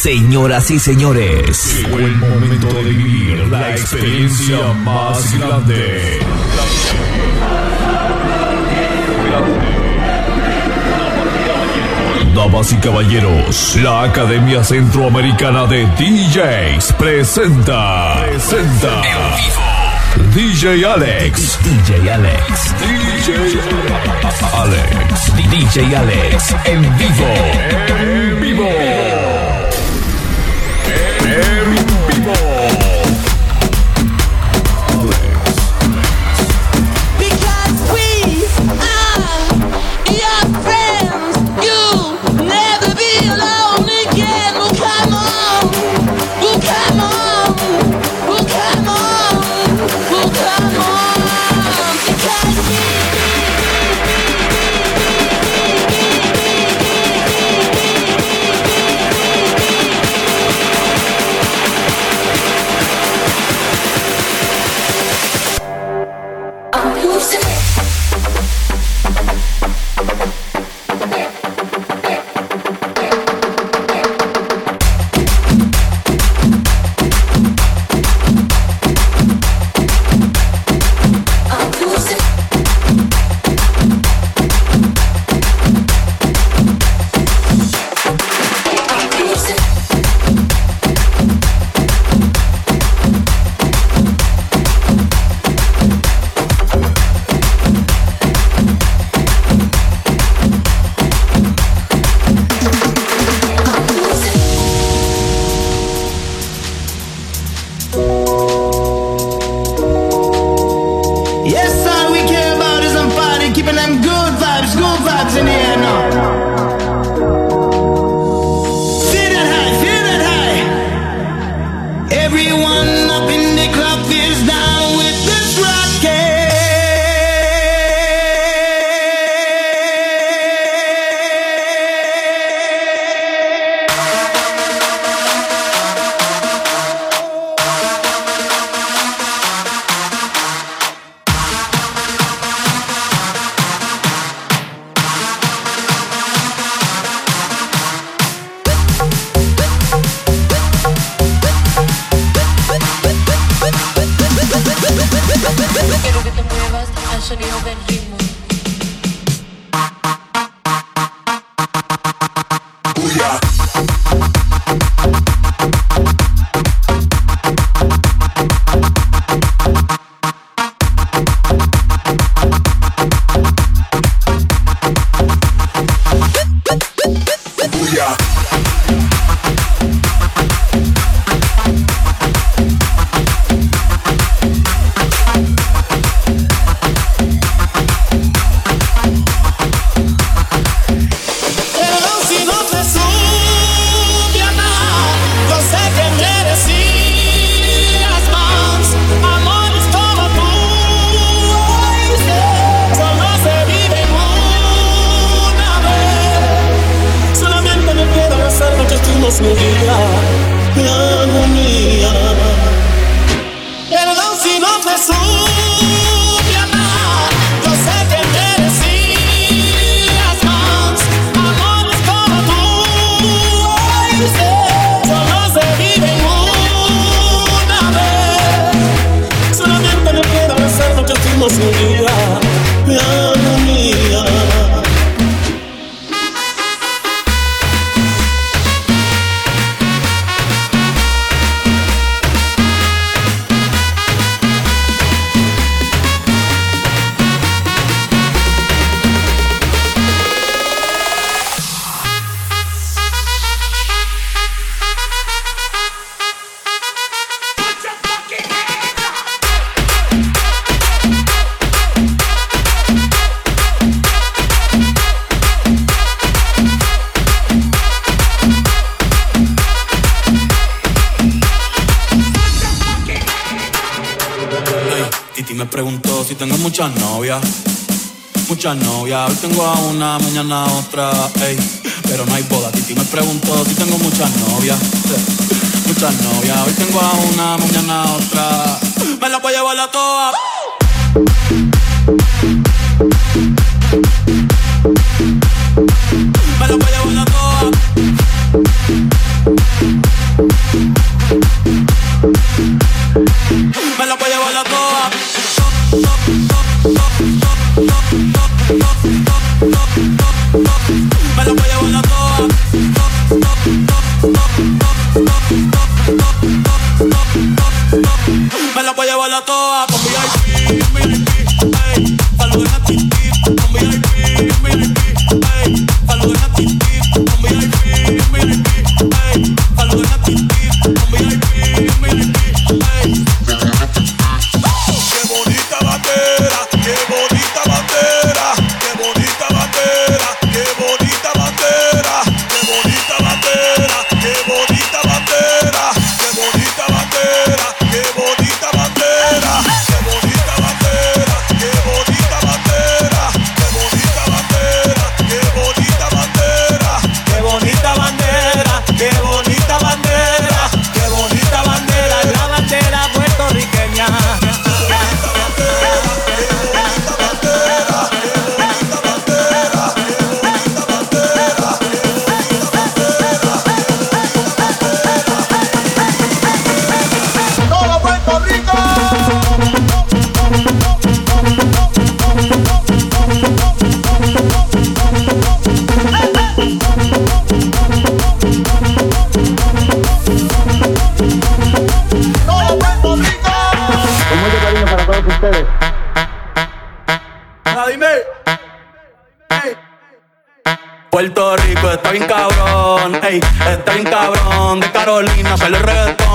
Señoras y señores, llegó el momento de vivir la experiencia más grande. Damas y caballeros, la Academia Centroamericana de DJs presenta. Presenta. DJ Alex. DJ Alex, DJ Alex. DJ Alex, en vivo. En vivo. Muchas novias. Muchas novias, hoy tengo a una, mañana otra, ey. Pero no hay boda. Titi me preguntó si tengo muchas novias. Muchas novias, hoy tengo a una, mañana otra. Me la voy a llevar a todas.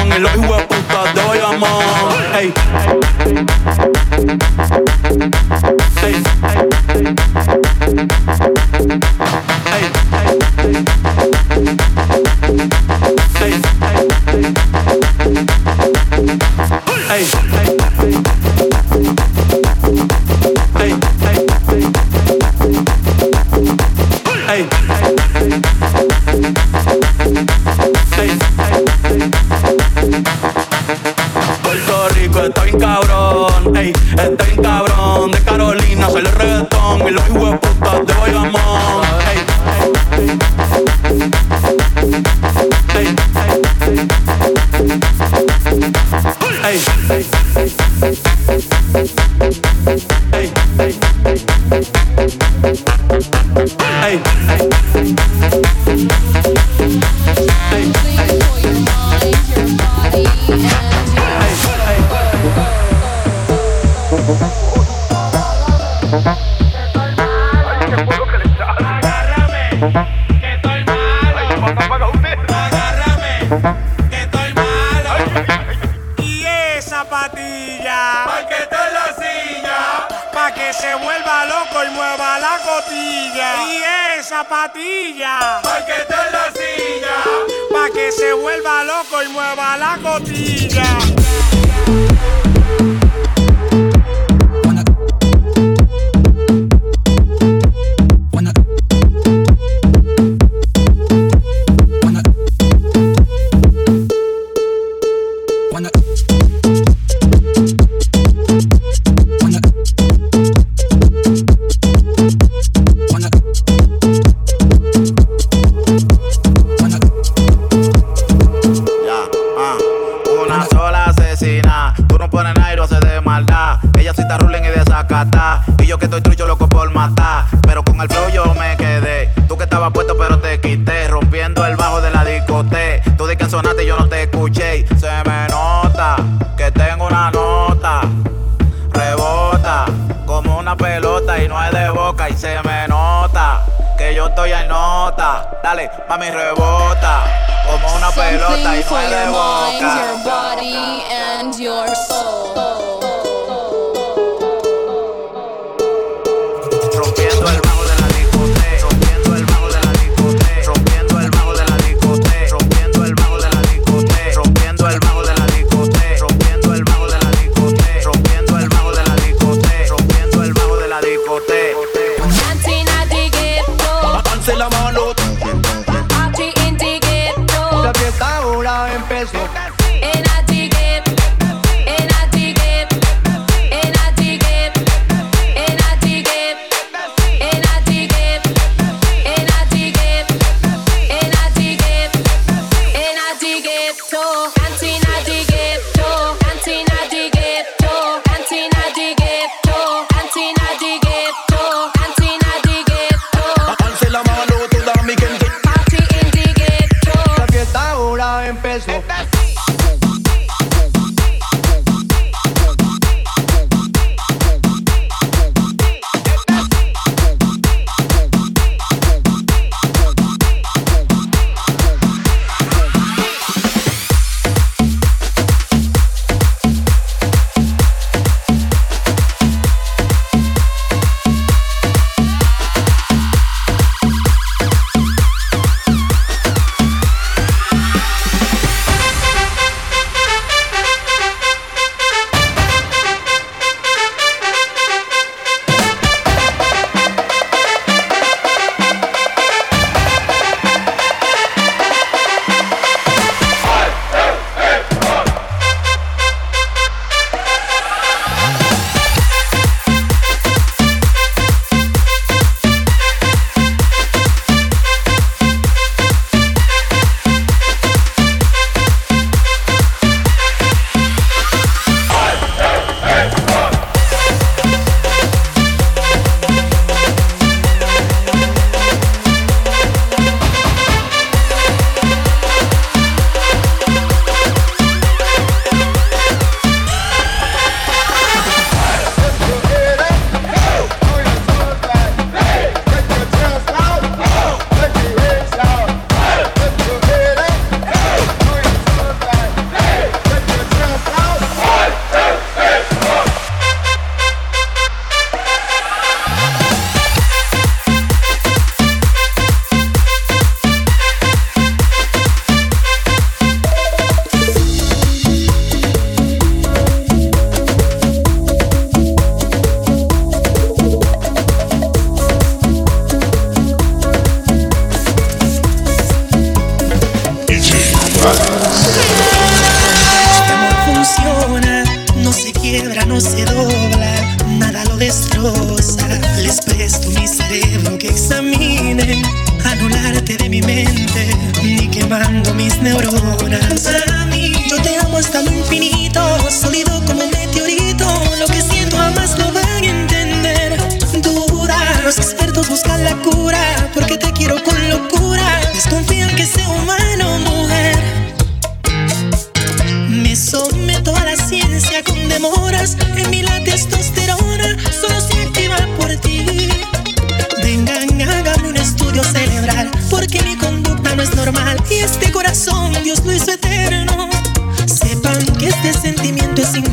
cabrón y los hijos de puta te voy a amar.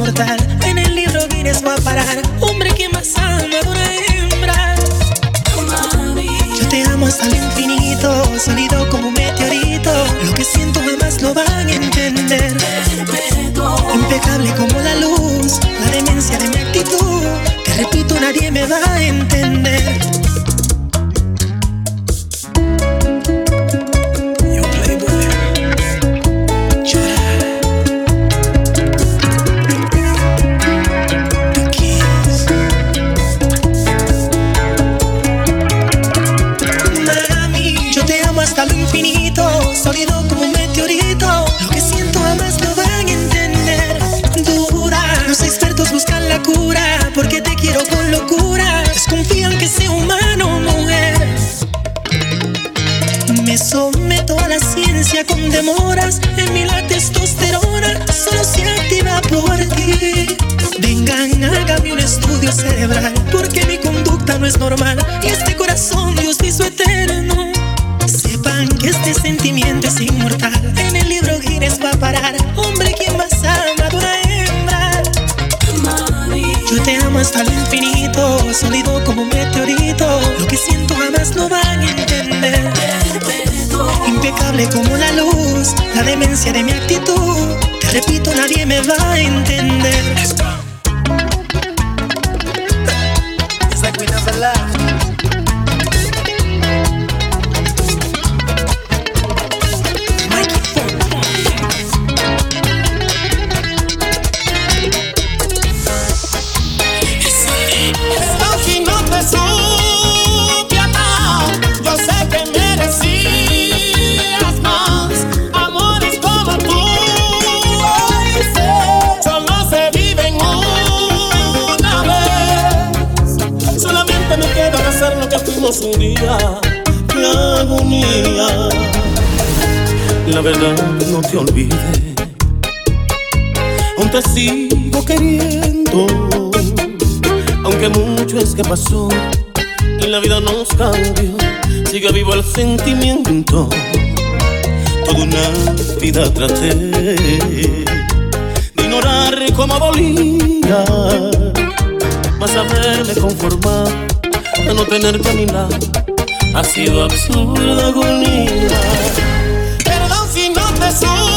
En el libro Guinness va a parar. Hombre que más ama una hembra. Yo te amo hasta el infinito, sólido como un meteorito. Lo que siento jamás lo van a entender. Impecable como la luz, la demencia de mi actitud. Te repito, nadie me va a entender. no van a entender. Impecable como la luz, la demencia de mi actitud. Te repito, nadie me va a entender. te sigo queriendo. Aunque mucho es que pasó y la vida nos cambió, sigue vivo el sentimiento. Toda una vida traté de ignorar cómo dolía, mas haberme conformado a no tenerte a mi lado ha sido absurda agonía. Perdón si no te soy.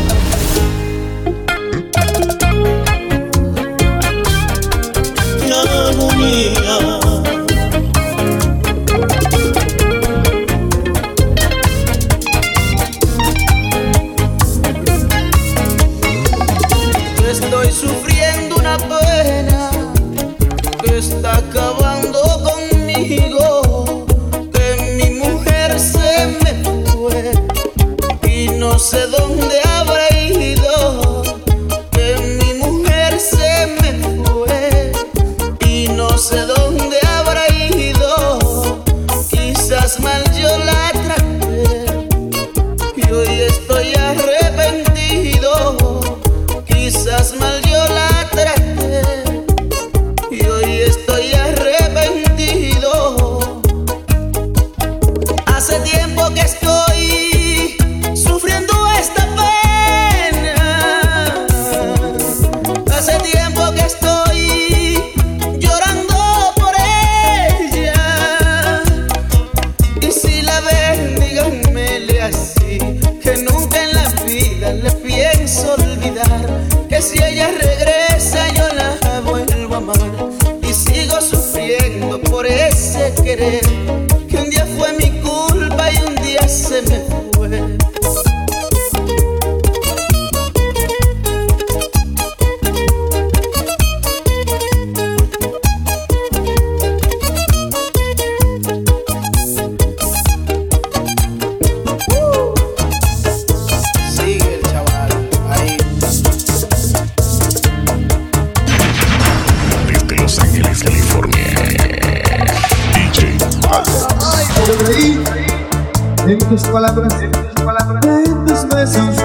en tus palabras, en tus palabras, en tus besos.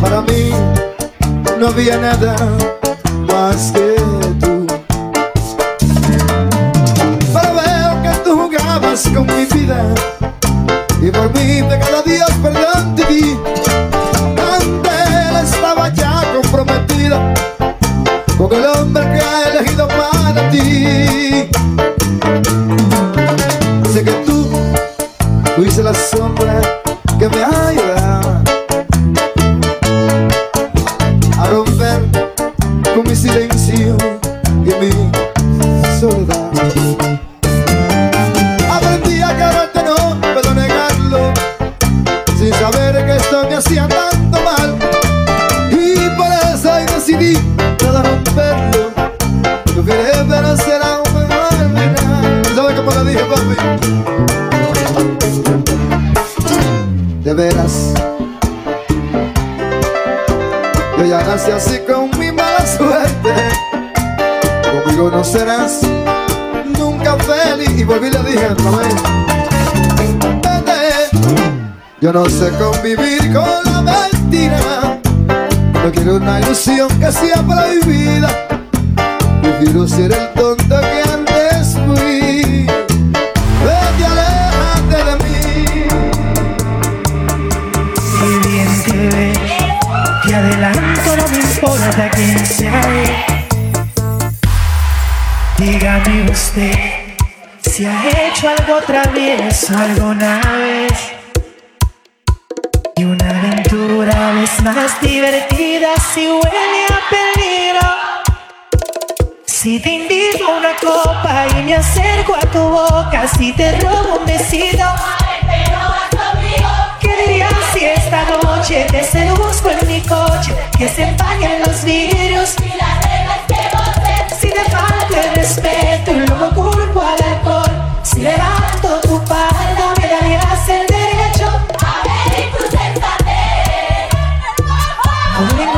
Para mí no había nada con mi sé convivir con la mentira. No quiero una ilusión que sea vida. Prefiero ser el tonto que antes fui. Vete, aléjate de mí. Si bien te ve, te adelanto, no me importa quién sea él. Dígame usted si ha hecho algo travieso alguna vez. Si huele a peligro. Si te invito a una copa y me acerco a tu boca, si te robo un besito. ¿Qué dirías si esta noche te seduzco en mi coche? Que se empañen los vidrios Si te falta el respeto y luego culpo al alcohol Si levanto tu falda me darías el derecho A ver sensatez Pon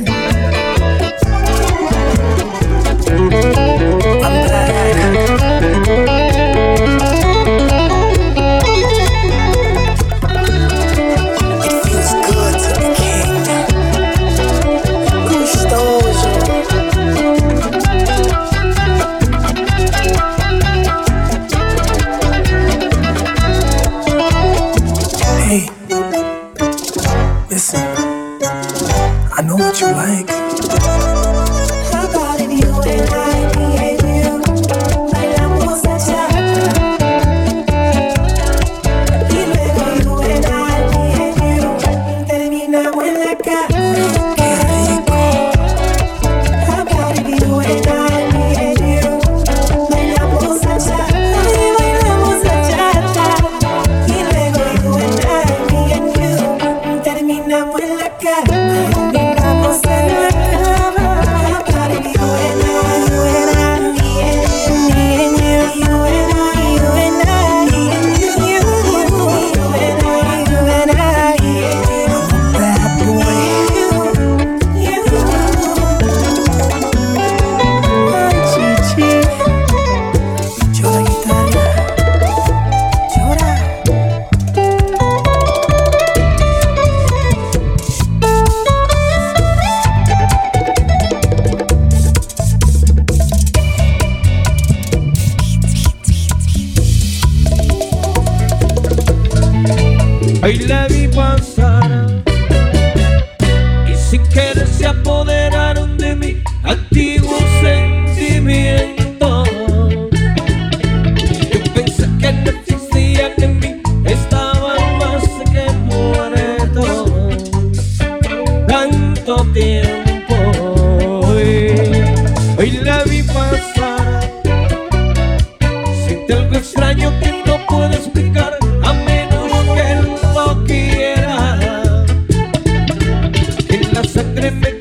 Hoy la vi pasar En la sangre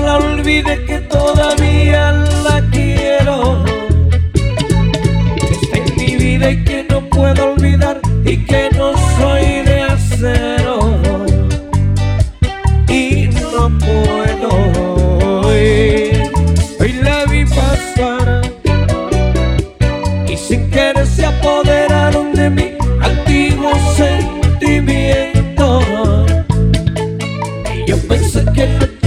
se la olvide que todavía la quiero. Que está en mi vida y que no puedo olvidar y que no soy de acero. Y no puedo. Hoy, hoy la vi pasar y sin querer se apoderaron de mí antiguos sentimientos. Y yo pensé que